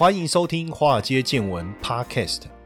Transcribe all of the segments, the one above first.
欢迎收听《华尔街见闻》Podcast。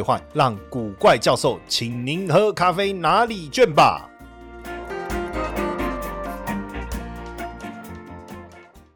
兑换，让古怪教授请您喝咖啡拿礼券吧。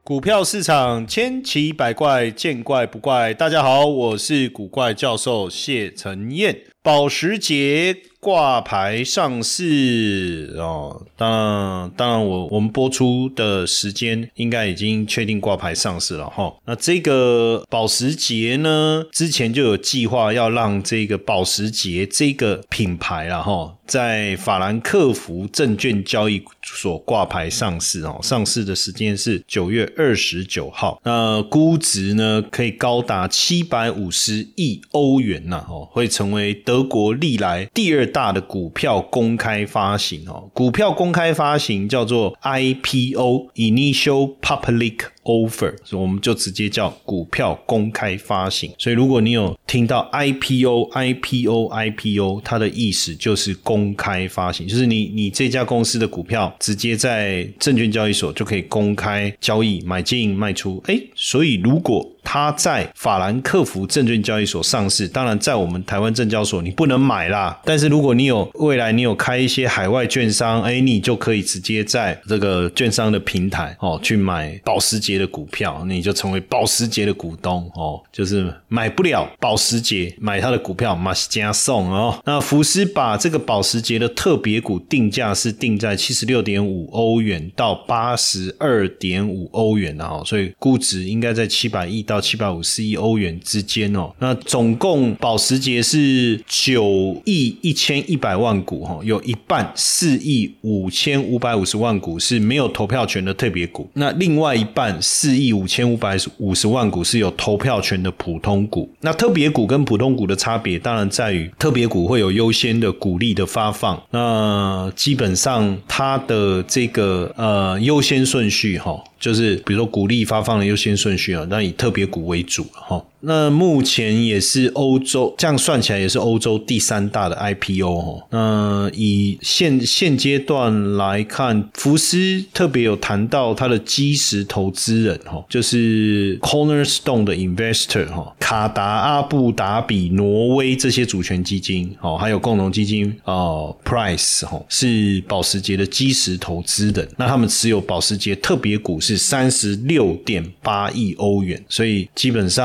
股票市场千奇百怪，见怪不怪。大家好，我是古怪教授谢承彦。保时捷挂牌上市哦，当然，当然，我我们播出的时间应该已经确定挂牌上市了哈。那这个保时捷呢，之前就有计划要让这个保时捷这个品牌了哈，在法兰克福证券交易所挂牌上市哦。上市的时间是九月二十九号，那估值呢可以高达七百五十亿欧元呐哦，会成为德。德国历来第二大的股票公开发行哦，股票公开发行叫做 IPO（Initial Public Offer），所以我们就直接叫股票公开发行。所以如果你有听到 IPO、IPO、IPO，它的意思就是公开发行，就是你你这家公司的股票直接在证券交易所就可以公开交易买进卖出。哎，所以如果它在法兰克福证券交易所上市，当然在我们台湾证交所你不能买啦。但是如果你有未来你有开一些海外券商，哎，你就可以直接在这个券商的平台哦去买保时捷的股票，你就成为保时捷的股东哦。就是买不了保时捷，买它的股票 must 加送哦。那福斯把这个保时捷的特别股定价是定在七十六点五欧元到八十二点五欧元的哦，所以估值应该在七百亿到。到七百五十亿欧元之间哦，那总共保时捷是九亿一千一百万股哈，有一半四亿五千五百五十万股是没有投票权的特别股，那另外一半四亿五千五百五十万股是有投票权的普通股。那特别股跟普通股的差别，当然在于特别股会有优先的股利的发放，那基本上它的这个呃优先顺序哈。就是比如说股利发放的优先顺序啊，那以特别股为主了哈。那目前也是欧洲，这样算起来也是欧洲第三大的 IPO 哦。那以现现阶段来看，福斯特别有谈到他的基石投资人哈，就是 Cornerstone 的 Investor 哈，卡达、阿布达比、挪威这些主权基金哦，还有共同基金哦，Price 哈是保时捷的基石投资人。那他们持有保时捷特别股是三十六点八亿欧元，所以基本上。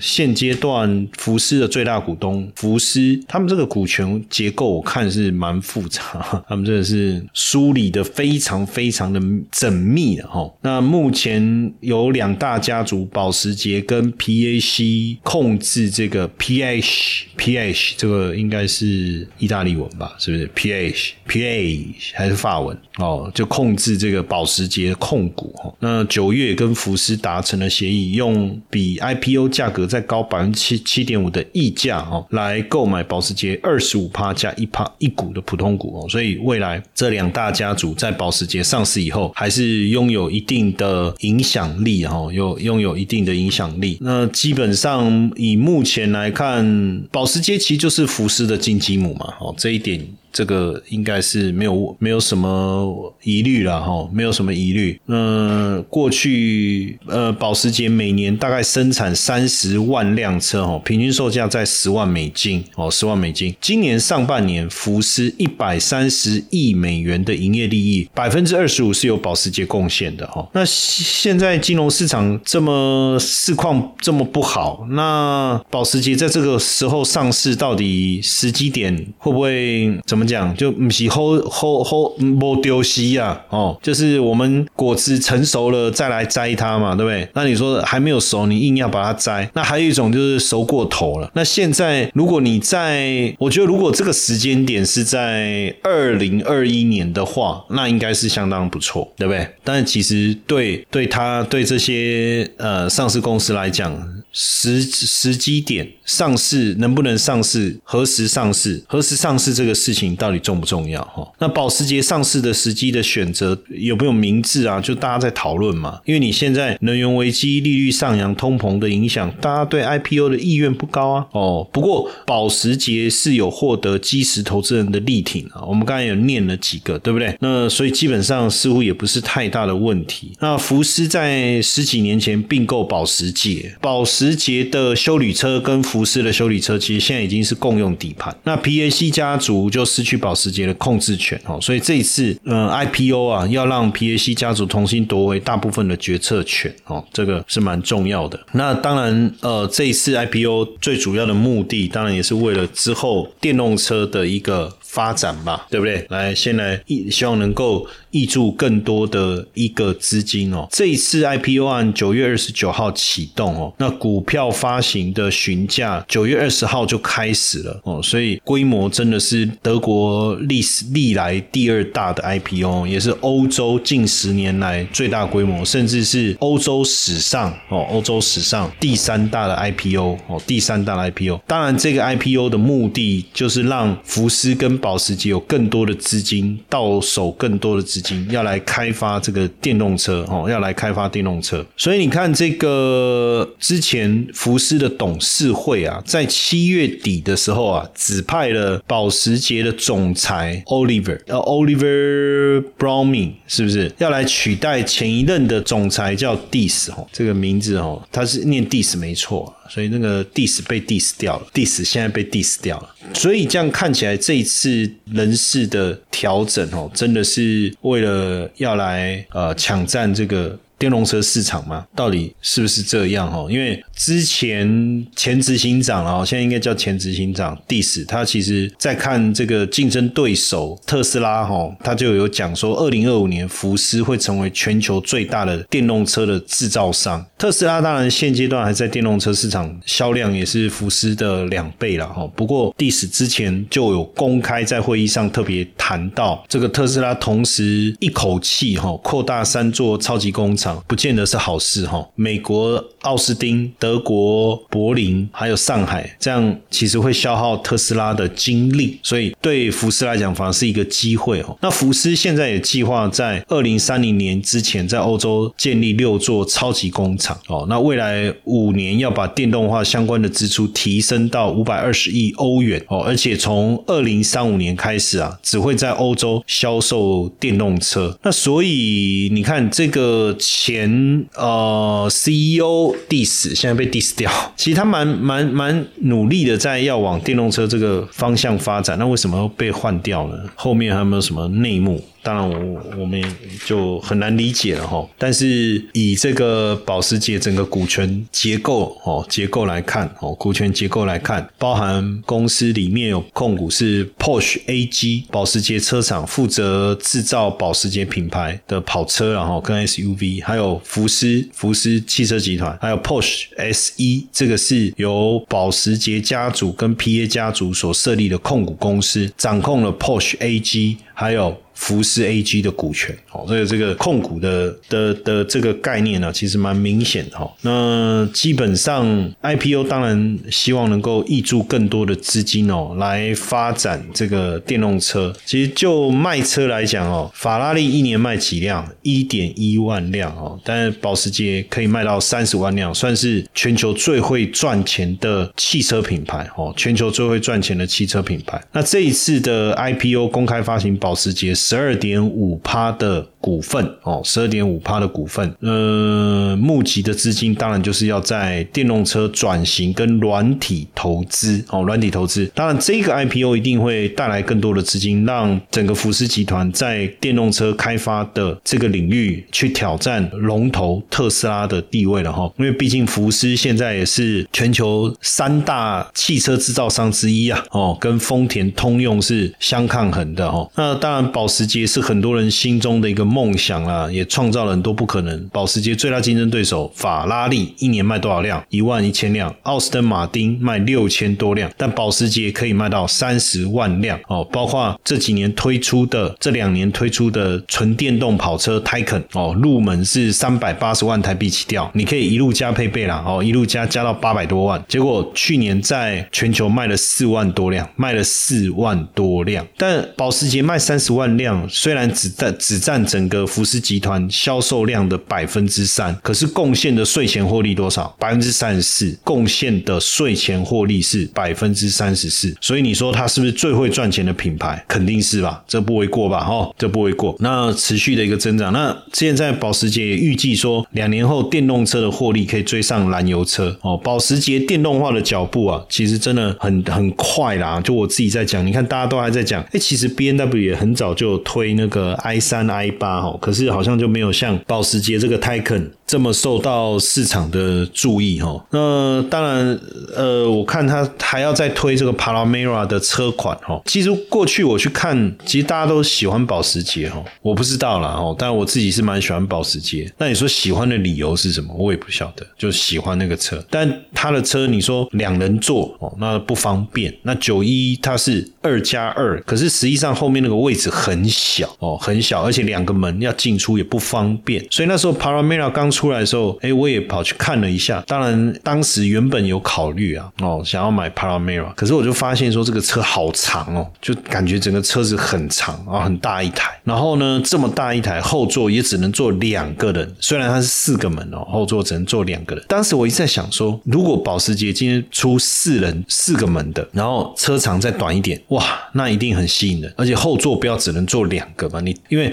现阶段福斯的最大股东福斯，他们这个股权结构我看是蛮复杂，他们真的是梳理的非常非常的缜密的哈。那目前有两大家族，保时捷跟 PAC 控制这个 PH，PH 这个应该是意大利文吧？是不是 PH，PH 还是法文？哦，就控制这个保时捷控股哈。那九月跟福斯达成了协议，用比 IPO 价格再高百分之七七点五的溢价哦，来购买保时捷二十五趴加一趴一股的普通股哦。所以未来这两大家族在保时捷上市以后，还是拥有一定的影响力哈，有拥有一定的影响力。那基本上以目前来看，保时捷其实就是福斯的金鸡母嘛，哦，这一点。这个应该是没有没有什么疑虑了哈，没有什么疑虑。嗯，过去呃，保时捷每年大概生产三十万辆车哈，平均售价在十万美金哦，十万美金。今年上半年，福斯一百三十亿美元的营业利益，百分之二十五是由保时捷贡献的哈。那现在金融市场这么市况这么不好，那保时捷在这个时候上市，到底时机点会不会怎么？讲就不是后后后冇丢西呀，哦，就是我们果子成熟了再来摘它嘛，对不对？那你说还没有熟，你硬要把它摘，那还有一种就是熟过头了。那现在如果你在，我觉得如果这个时间点是在二零二一年的话，那应该是相当不错，对不对？但其实对对他对这些呃上市公司来讲。时时机点上市能不能上市，何时上市，何时上市这个事情到底重不重要？哈，那保时捷上市的时机的选择有没有明智啊？就大家在讨论嘛。因为你现在能源危机、利率上扬、通膨的影响，大家对 IPO 的意愿不高啊。哦，不过保时捷是有获得基石投资人的力挺啊。我们刚才有念了几个，对不对？那所以基本上似乎也不是太大的问题。那福斯在十几年前并购保时捷，保时捷的修理车跟福斯的修理车其实现在已经是共用底盘。那 PAC 家族就失去保时捷的控制权哦，所以这一次嗯 IPO 啊，要让 PAC 家族重新夺回大部分的决策权哦，这个是蛮重要的。那当然呃，这一次 IPO 最主要的目的，当然也是为了之后电动车的一个。发展吧，对不对？来，先来一，希望能够挹注更多的一个资金哦。这一次 IPO 案九月二十九号启动哦，那股票发行的询价九月二十号就开始了哦，所以规模真的是德国历史历来第二大的 IPO，也是欧洲近十年来最大规模，甚至是欧洲史上哦，欧洲史上第三大的 IPO 哦，第三大的 IPO。当然，这个 IPO 的目的就是让福斯跟保时捷有更多的资金到手，更多的资金要来开发这个电动车哦，要来开发电动车。所以你看，这个之前福斯的董事会啊，在七月底的时候啊，指派了保时捷的总裁 Oliver，呃，Oliver Browning 是不是要来取代前一任的总裁叫 Dis 哦，这个名字哦，他是念 Dis 没错。所以那个 diss 被 diss 掉了，diss 现在被 diss 掉了。所以这样看起来，这一次人事的调整哦，真的是为了要来呃抢占这个。电动车市场嘛，到底是不是这样哦？因为之前前执行长啊，现在应该叫前执行长 Dis，他其实在看这个竞争对手特斯拉哈，他就有讲说，二零二五年福斯会成为全球最大的电动车的制造商。特斯拉当然现阶段还在电动车市场销量也是福斯的两倍了哈。不过 Dis 之前就有公开在会议上特别谈到，这个特斯拉同时一口气哈扩大三座超级工厂。不见得是好事哈。美国奥斯汀、德国柏林还有上海，这样其实会消耗特斯拉的精力，所以对福斯来讲反而是一个机会哦。那福斯现在也计划在二零三零年之前在欧洲建立六座超级工厂哦。那未来五年要把电动化相关的支出提升到五百二十亿欧元哦，而且从二零三五年开始啊，只会在欧洲销售电动车。那所以你看这个。前呃 CEO diss 现在被 diss 掉，其实他蛮蛮蛮努力的在要往电动车这个方向发展，那为什么被换掉呢？后面还有没有什么内幕？当然，我我们就很难理解了哈。但是以这个保时捷整个股权结构哦结构来看哦，股权结构来看，包含公司里面有控股是 Porsche AG 保时捷车厂负责制造保时捷品牌的跑车，然后跟 SUV，还有福斯福斯汽车集团，还有 Porsche SE，这个是由保时捷家族跟 PA 家族所设立的控股公司，掌控了 Porsche AG，还有。福斯 AG 的股权，哦，所以这个控股的的的这个概念呢，其实蛮明显的哈。那基本上 IPO 当然希望能够挹注更多的资金哦，来发展这个电动车。其实就卖车来讲哦，法拉利一年卖几辆？一点一万辆哦，但是保时捷可以卖到三十万辆，算是全球最会赚钱的汽车品牌哦，全球最会赚钱的汽车品牌。那这一次的 IPO 公开发行保时捷。十二点五趴的。股份哦，十二点五趴的股份，呃，募集的资金当然就是要在电动车转型跟软体投资哦，软体投资。当然，这个 IPO 一定会带来更多的资金，让整个福斯集团在电动车开发的这个领域去挑战龙头特斯拉的地位了哈。因为毕竟福斯现在也是全球三大汽车制造商之一啊，哦，跟丰田、通用是相抗衡的哦。那当然，保时捷是很多人心中的一个。梦想啊，也创造了很多不可能。保时捷最大竞争对手法拉利一年卖多少辆？一万一千辆。奥斯登马丁卖六千多辆，但保时捷可以卖到三十万辆哦。包括这几年推出的这两年推出的纯电动跑车 Taycan 哦，入门是三百八十万台币起跳，你可以一路加配备啦哦，一路加加到八百多万。结果去年在全球卖了四万多辆，卖了四万多辆。但保时捷卖三十万辆，虽然只占只占整整个福斯集团销售量的百分之三，可是贡献的税前获利多少？百分之三十四，贡献的税前获利是百分之三十四。所以你说它是不是最会赚钱的品牌？肯定是吧，这不为过吧？哈，这不为过。那持续的一个增长，那现在保时捷也预计说，两年后电动车的获利可以追上燃油车哦。保时捷电动化的脚步啊，其实真的很很快啦。就我自己在讲，你看大家都还在讲，哎，其实 B N W 也很早就推那个 i 三 i 八哈，可是好像就没有像保时捷这个 Taycan 这么受到市场的注意哈。那当然，呃，我看他还要再推这个 Panamera 的车款哈。其实过去我去看，其实大家都喜欢保时捷哈，我不知道啦哦，但我自己是蛮喜欢保时捷。那你说喜欢的理由是什么？我也不晓得，就喜欢那个车。但他的车你说两人坐哦，那不方便。那九一它是二加二，可是实际上后面那个位置很小哦，很小，而且两个门要进出也不方便。所以那时候 Panamera 刚出来的时候，哎，我也跑去看了一下。当然，当时原本有考虑啊，哦，想要买 Panamera，可是我就发现说这个车好长哦，就感觉整个车子很长啊，很大一台。然后呢，这么大一台后座也只能坐两个人，虽然它是四个门哦，后座只能坐两个人。当时我一直在想说，如果保时捷今天出四人四个门的，然后车长再短一点，哇，那一定很吸引人。而且后座不要只能坐两个嘛，你因为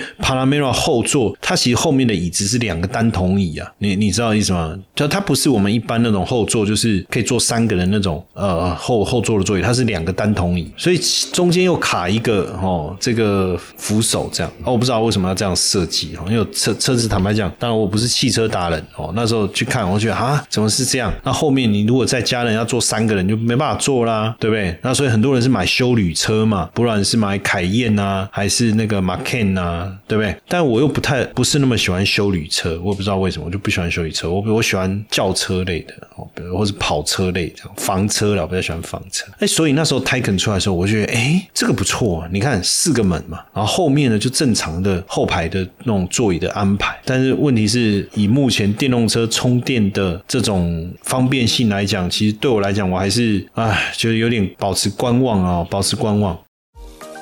后座它其实后面的椅子是两个单筒椅啊，你你知道意思吗？就它不是我们一般那种后座，就是可以坐三个人那种呃后后座的座椅，它是两个单筒椅，所以中间又卡一个哦这个扶手这样。哦，我不知道为什么要这样设计哦，因为车车子坦白讲，当然我不是汽车达人哦，那时候去看，我觉得啊怎么是这样？那后面你如果再加人要坐三个人就没办法坐啦，对不对？那所以很多人是买修旅车嘛，不然是买凯宴啊，还是那个 Macan 啊，对不对？但我又不太不是那么喜欢修旅车，我也不知道为什么，我就不喜欢修旅车。我我喜欢轿车类的哦，比如或是跑车类这样，房车了，我比较喜欢房车。哎，所以那时候 Taycan 出来的时候，我就觉得哎，这个不错啊。你看四个门嘛，然后后面呢就正常的后排的那种座椅的安排。但是问题是以目前电动车充电的这种方便性来讲，其实对我来讲，我还是哎，就是有点保持观望啊，保持观望。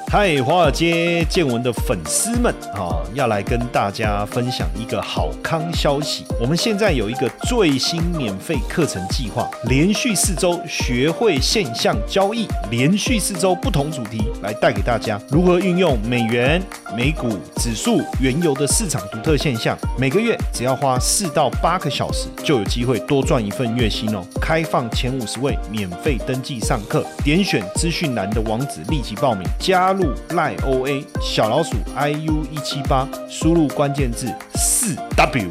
嗨，华尔街见闻的粉丝们啊，要来跟大家分享一个好康消息。我们现在有一个最新免费课程计划，连续四周学会现象交易，连续四周不同主题来带给大家如何运用美元、美股、指数、原油的市场独特现象。每个月只要花四到八个小时，就有机会多赚一份月薪哦。开放前五十位免费登记上课，点选资讯栏的网址立即报名加。入赖 OA 小老鼠 IU 一七八，输入关键字四 W。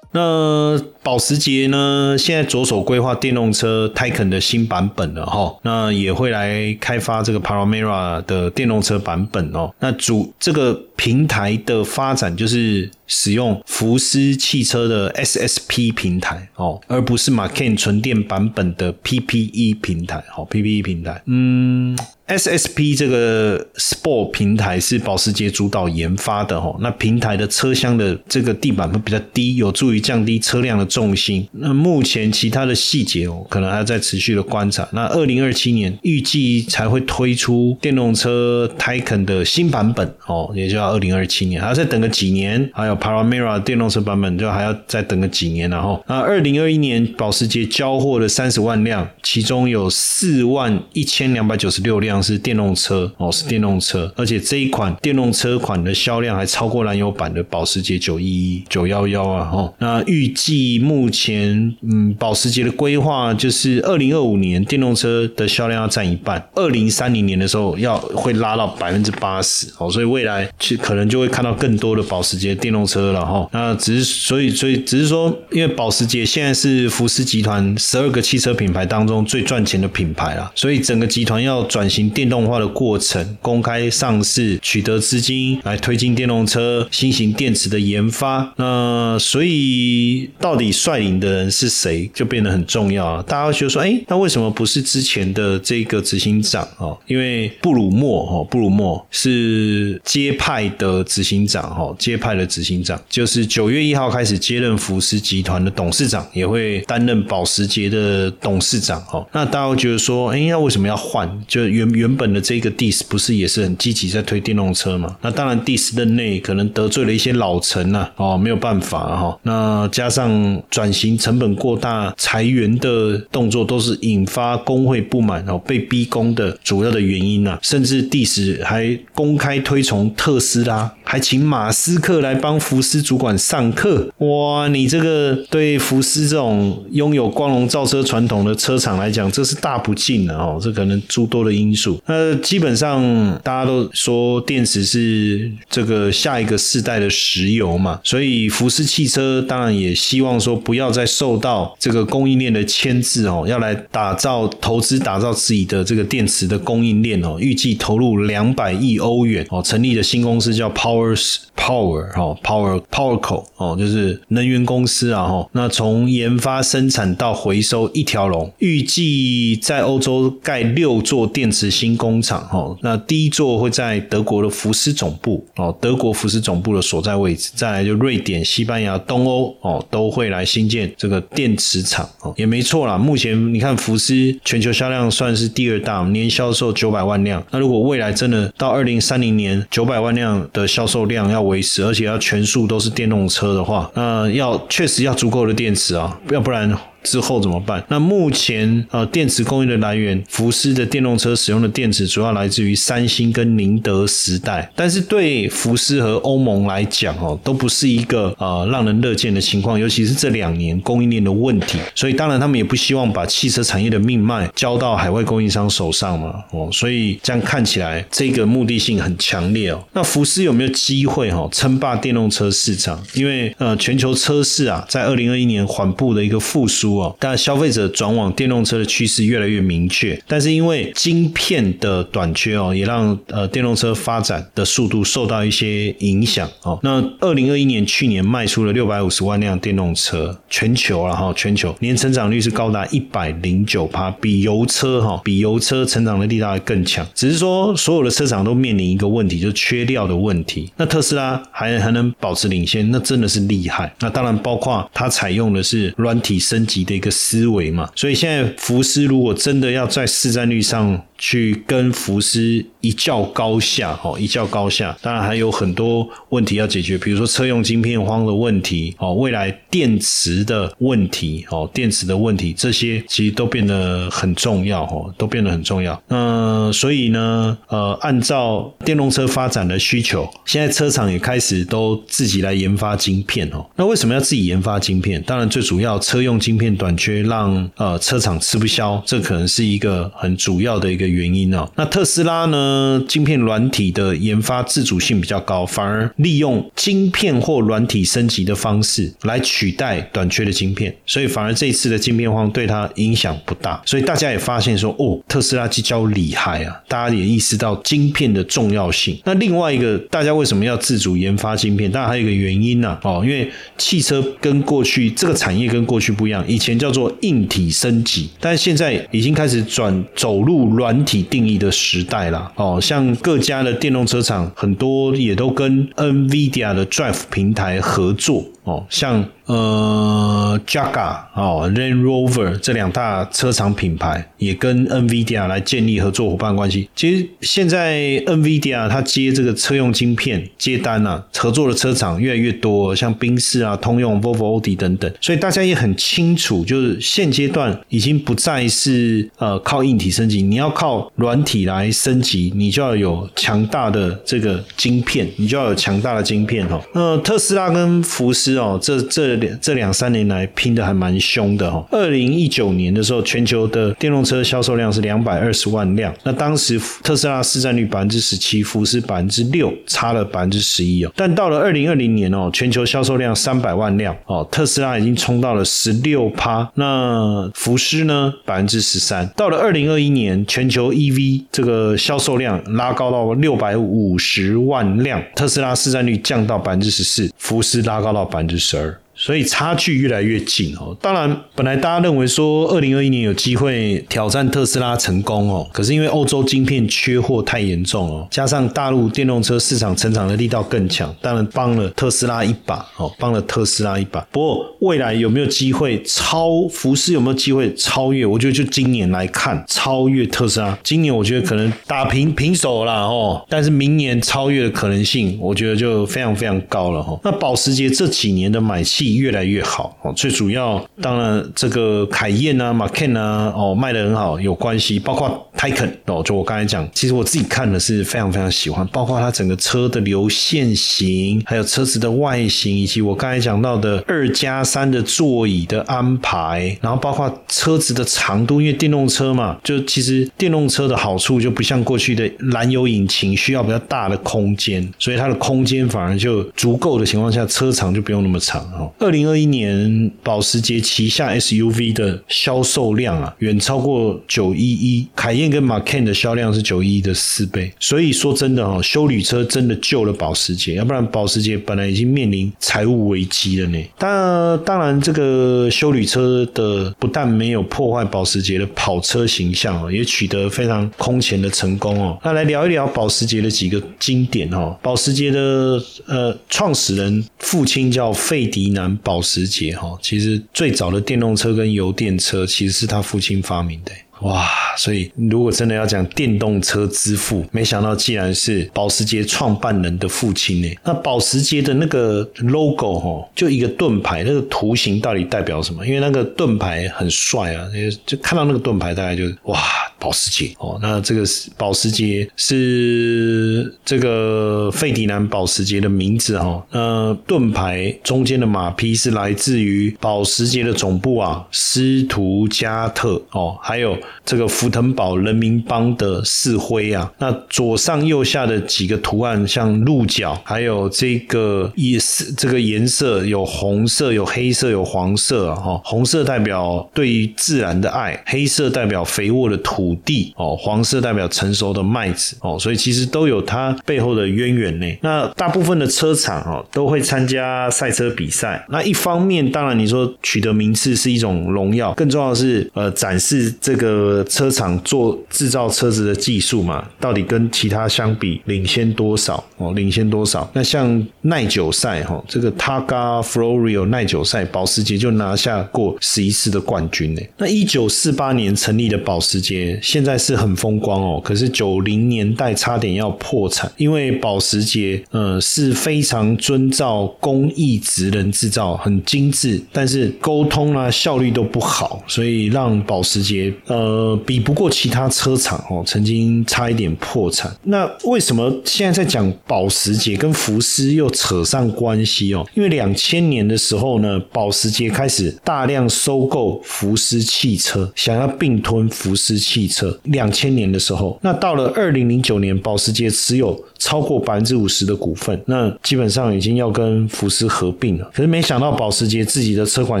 那保时捷呢？现在着手规划电动车 Taycan 的新版本了哈。那也会来开发这个 Panamera 的电动车版本哦。那主这个平台的发展就是使用福斯汽车的 SSP 平台哦，而不是 Macan 纯电版本的 PPE 平台。好，PPE 平台，嗯。SSP 这个 Sport 平台是保时捷主导研发的哈，那平台的车厢的这个地板会比较低，有助于降低车辆的重心。那目前其他的细节哦，可能还要再持续的观察。那二零二七年预计才会推出电动车 Taycan 的新版本哦，也就要二零二七年，还要再等个几年。还有 Panamera 电动车版本就还要再等个几年然后，那二零二一年保时捷交货了三十万辆，其中有四万一千两百九十六辆。是电动车哦，是电动车，而且这一款电动车款的销量还超过燃油版的保时捷九一一九幺幺啊！哦，那预计目前，嗯，保时捷的规划就是二零二五年电动车的销量要占一半，二零三零年的时候要会拉到百分之八十哦，所以未来去可能就会看到更多的保时捷电动车了哈。那只是所以所以只是说，因为保时捷现在是福斯集团十二个汽车品牌当中最赚钱的品牌了，所以整个集团要转型电动化的过程，公开上市，取得资金来推进电动车新型电池的研发。那所以到底率领的人是谁，就变得很重要啊！大家觉得说，哎，那为什么不是之前的这个执行长哦？因为布鲁默哦，布鲁默是接派的执行长哈，接派的执行长就是九月一号开始接任福斯集团的董事长，也会担任保时捷的董事长哈。那大家会觉得说，哎，那为什么要换？就原原本的这个 Dis 不是也是很积极在推电动车嘛？那当然，Dis 任内可能得罪了一些老臣呐，哦，没有办法哈。那加上转型成本过大、裁员的动作，都是引发工会不满哦，被逼宫的主要的原因呐。甚至第十还公开推崇特斯拉，还请马斯克来帮福斯主管上课。哇，你这个对福斯这种拥有光荣造车传统的车厂来讲，这是大不敬的哦。这可能诸多的因素。那基本上大家都说电池是这个下一个世代的石油嘛，所以福斯汽车当然也希望说不要再受到这个供应链的牵制哦，要来打造投资打造自己的这个电池的供应链哦。预计投入两百亿欧元哦，成立的新公司叫抛 Powers Power 哦，Power Powerco 哦，就是能源公司啊哈。那从研发、生产到回收一条龙，预计在欧洲盖六座电池新工厂哈。那第一座会在德国的福斯总部哦，德国福斯总部的所在位置。再来就瑞典、西班牙、东欧哦，都会来新建这个电池厂哦，也没错啦。目前你看福斯全球销量算是第二大，年销售九百万辆。那如果未来真的到二零三零年九百万辆的销售量要维持，而且要全数都是电动车的话，那要确实要足够的电池啊，要不然。之后怎么办？那目前呃，电池供应的来源，福斯的电动车使用的电池主要来自于三星跟宁德时代，但是对福斯和欧盟来讲哦，都不是一个呃让人乐见的情况，尤其是这两年供应链的问题，所以当然他们也不希望把汽车产业的命脉交到海外供应商手上嘛，哦，所以这样看起来这个目的性很强烈哦。那福斯有没有机会哈称霸电动车市场？因为呃，全球车市啊，在二零二一年缓步的一个复苏。但消费者转往电动车的趋势越来越明确，但是因为晶片的短缺哦，也让呃电动车发展的速度受到一些影响哦。那二零二一年去年卖出了六百五十万辆电动车，全球了哈，全球年成长率是高达一百零九趴，比油车哈，比油车成长的力道还更强。只是说所有的车厂都面临一个问题，就是缺料的问题。那特斯拉还还能保持领先，那真的是厉害。那当然包括它采用的是软体升级。的一个思维嘛，所以现在福斯如果真的要在市占率上去跟福斯。一较高下，哦，一较高下。当然还有很多问题要解决，比如说车用晶片荒的问题，哦，未来电池的问题，哦，电池的问题，这些其实都变得很重要，哦，都变得很重要。那所以呢，呃，按照电动车发展的需求，现在车厂也开始都自己来研发晶片，哦。那为什么要自己研发晶片？当然，最主要车用晶片短缺，让呃车厂吃不消，这可能是一个很主要的一个原因哦。那特斯拉呢？呃，晶片软体的研发自主性比较高，反而利用晶片或软体升级的方式来取代短缺的晶片，所以反而这一次的晶片荒对它影响不大。所以大家也发现说，哦，特斯拉机交厉害啊！大家也意识到晶片的重要性。那另外一个，大家为什么要自主研发晶片？当然还有一个原因呢，哦，因为汽车跟过去这个产业跟过去不一样，以前叫做硬体升级，但现在已经开始转走入软体定义的时代了。哦，像各家的电动车厂，很多也都跟 NVIDIA 的 Drive 平台合作。哦，像呃，Jaguar 哦，Land Rover 这两大车厂品牌也跟 NVIDIA 来建立合作伙伴关系。其实现在 NVIDIA 它接这个车用晶片接单啊，合作的车厂越来越多，像宾士啊、通用、Volvo、Audi 等等。所以大家也很清楚，就是现阶段已经不再是呃靠硬体升级，你要靠软体来升级，你就要有强大的这个晶片，你就要有强大的晶片哦。那特斯拉跟福斯。哦，这这两这两三年来拼的还蛮凶的哈。二零一九年的时候，全球的电动车销售量是两百二十万辆，那当时特斯拉市占率百分之十七，福斯百分之六，差了百分之十一哦。但到了二零二零年哦，全球销售量三百万辆哦，特斯拉已经冲到了十六趴，那福斯呢百分之十三。到了二零二一年，全球 EV 这个销售量拉高到六百五十万辆，特斯拉市占率降到百分之十四，福斯拉高到百分之十二。所以差距越来越近哦。当然，本来大家认为说二零二一年有机会挑战特斯拉成功哦，可是因为欧洲晶片缺货太严重哦，加上大陆电动车市场成长的力道更强，当然帮了特斯拉一把哦，帮了特斯拉一把。不过未来有没有机会超福斯？有没有机会超越？我觉得就今年来看，超越特斯拉，今年我觉得可能打平平手啦哦，但是明年超越的可能性，我觉得就非常非常高了哈。那保时捷这几年的买气。越来越好哦，最主要当然这个凯燕啊、马 Ken 啊哦卖的很好有关系，包括 Taycan 哦，就我刚才讲，其实我自己看的是非常非常喜欢，包括它整个车的流线型，还有车子的外形，以及我刚才讲到的二加三的座椅的安排，然后包括车子的长度，因为电动车嘛，就其实电动车的好处就不像过去的燃油引擎需要比较大的空间，所以它的空间反而就足够的情况下，车长就不用那么长哦。二零二一年，保时捷旗下 SUV 的销售量啊，远超过九一一，凯宴跟马 Can 的销量是九一一的四倍。所以说真的哈，修旅车真的救了保时捷，要不然保时捷本来已经面临财务危机了呢。当当然，这个修旅车的不但没有破坏保时捷的跑车形象哦，也取得非常空前的成功哦。那来聊一聊保时捷的几个经典哈。保时捷的呃创始人父亲叫费迪南。保时捷哈，其实最早的电动车跟油电车其实是他父亲发明的。哇，所以如果真的要讲电动车之父，没想到既然是保时捷创办人的父亲呢。那保时捷的那个 logo 哈，就一个盾牌，那个图形到底代表什么？因为那个盾牌很帅啊，就看到那个盾牌，大概就哇，保时捷哦。那这个是保时捷是这个费迪南保时捷的名字哈。呃，盾牌中间的马匹是来自于保时捷的总部啊，斯图加特哦，还有。这个福腾堡人民邦的四徽啊，那左上右下的几个图案，像鹿角，还有这个也是这个颜色有红色、有黑色、有黄色啊。哈，红色代表对于自然的爱，黑色代表肥沃的土地哦，黄色代表成熟的麦子哦，所以其实都有它背后的渊源呢。那大部分的车厂哦都会参加赛车比赛，那一方面当然你说取得名次是一种荣耀，更重要的是呃展示这个。呃，车厂做制造车子的技术嘛，到底跟其他相比领先多少？哦，领先多少？那像耐久赛哈，这个 Targa Florio 耐久赛，保时捷就拿下过十一次的冠军呢。那一九四八年成立的保时捷，现在是很风光哦。可是九零年代差点要破产，因为保时捷呃是非常遵照工艺职人制造，很精致，但是沟通啊效率都不好，所以让保时捷呃。呃，比不过其他车厂哦，曾经差一点破产。那为什么现在在讲保时捷跟福斯又扯上关系哦？因为两千年的时候呢，保时捷开始大量收购福斯汽车，想要并吞福斯汽车。两千年的时候，那到了二零零九年，保时捷持有超过百分之五十的股份，那基本上已经要跟福斯合并了。可是没想到保时捷自己的车款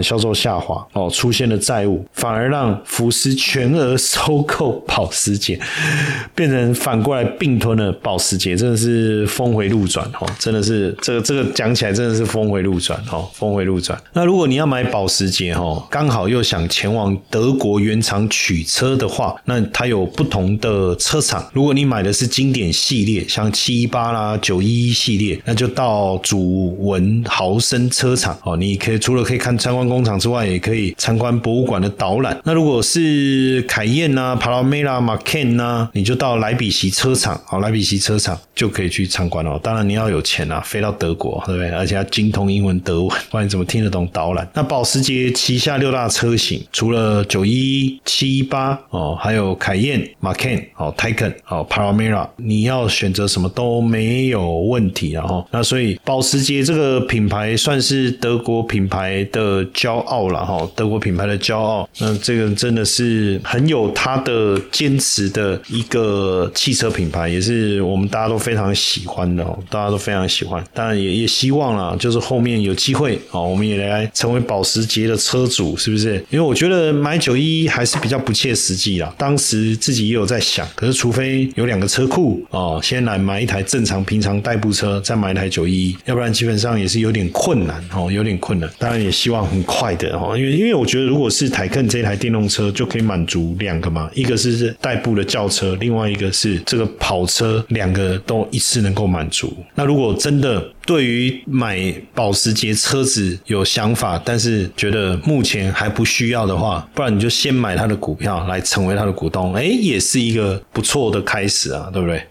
销售下滑哦，出现了债务，反而让福斯全。而收购保时捷，变成反过来并吞了保时捷，真的是峰回路转哦！真的是这个这个讲起来真的是峰回路转哦，峰回路转。那如果你要买保时捷哦，刚好又想前往德国原厂取车的话，那它有不同的车厂。如果你买的是经典系列，像七一八啦、九一一系列，那就到主文豪森车厂哦。你可以除了可以看参观工厂之外，也可以参观博物馆的导览。那如果是凯宴呐、帕拉梅拉、马 Ken 呐，你就到莱比锡车厂，好，莱比锡车厂就可以去参观哦。当然你要有钱啊，飞到德国，对不对？而且要精通英文、德文，不然你怎么听得懂导览？那保时捷旗下六大车型，除了九一、七一八哦，还有凯宴、马 Ken、哦 Taycan、哦 Panamera，你要选择什么都没有问题啊！哈，那所以保时捷这个品牌算是德国品牌的骄傲了哈，德国品牌的骄傲。那这个真的是很有他的坚持的一个汽车品牌，也是我们大家都非常喜欢的哦，大家都非常喜欢。当然也也希望啦，就是后面有机会哦，我们也来成为保时捷的车主，是不是？因为我觉得买九一还是比较不切实际啦。当时自己也有在想，可是除非有两个车库哦，先来买一台正常平常代步车，再买一台九一，要不然基本上也是有点困难哦，有点困难。当然也希望很快的哦，因为因为我觉得如果是台肯这台电动车就可以满足两个嘛，一个是代步的轿车，另外一个是这个跑车，两个都一次能够满足。那如果真的对于买保时捷车子有想法，但是觉得目前还不需要的话，不然你就先买他的股票来成为他的股东，哎，也是一个不错的开始啊，对不对？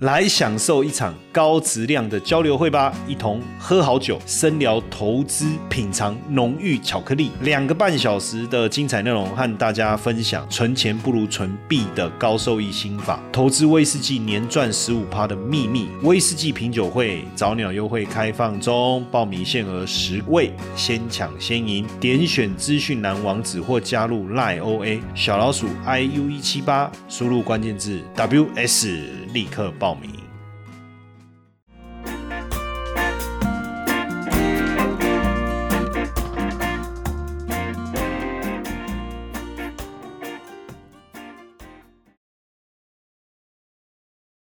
来享受一场高质量的交流会吧，一同喝好酒，深聊投资，品尝浓郁巧克力，两个半小时的精彩内容，和大家分享存钱不如存币的高收益心法，投资威士忌年赚十五趴的秘密，威士忌品酒会早鸟优惠开放中，报名限额十位，先抢先赢，点选资讯栏网址或加入赖 OA 小老鼠 iu 一七八，输入关键字 WS，立刻报。报名。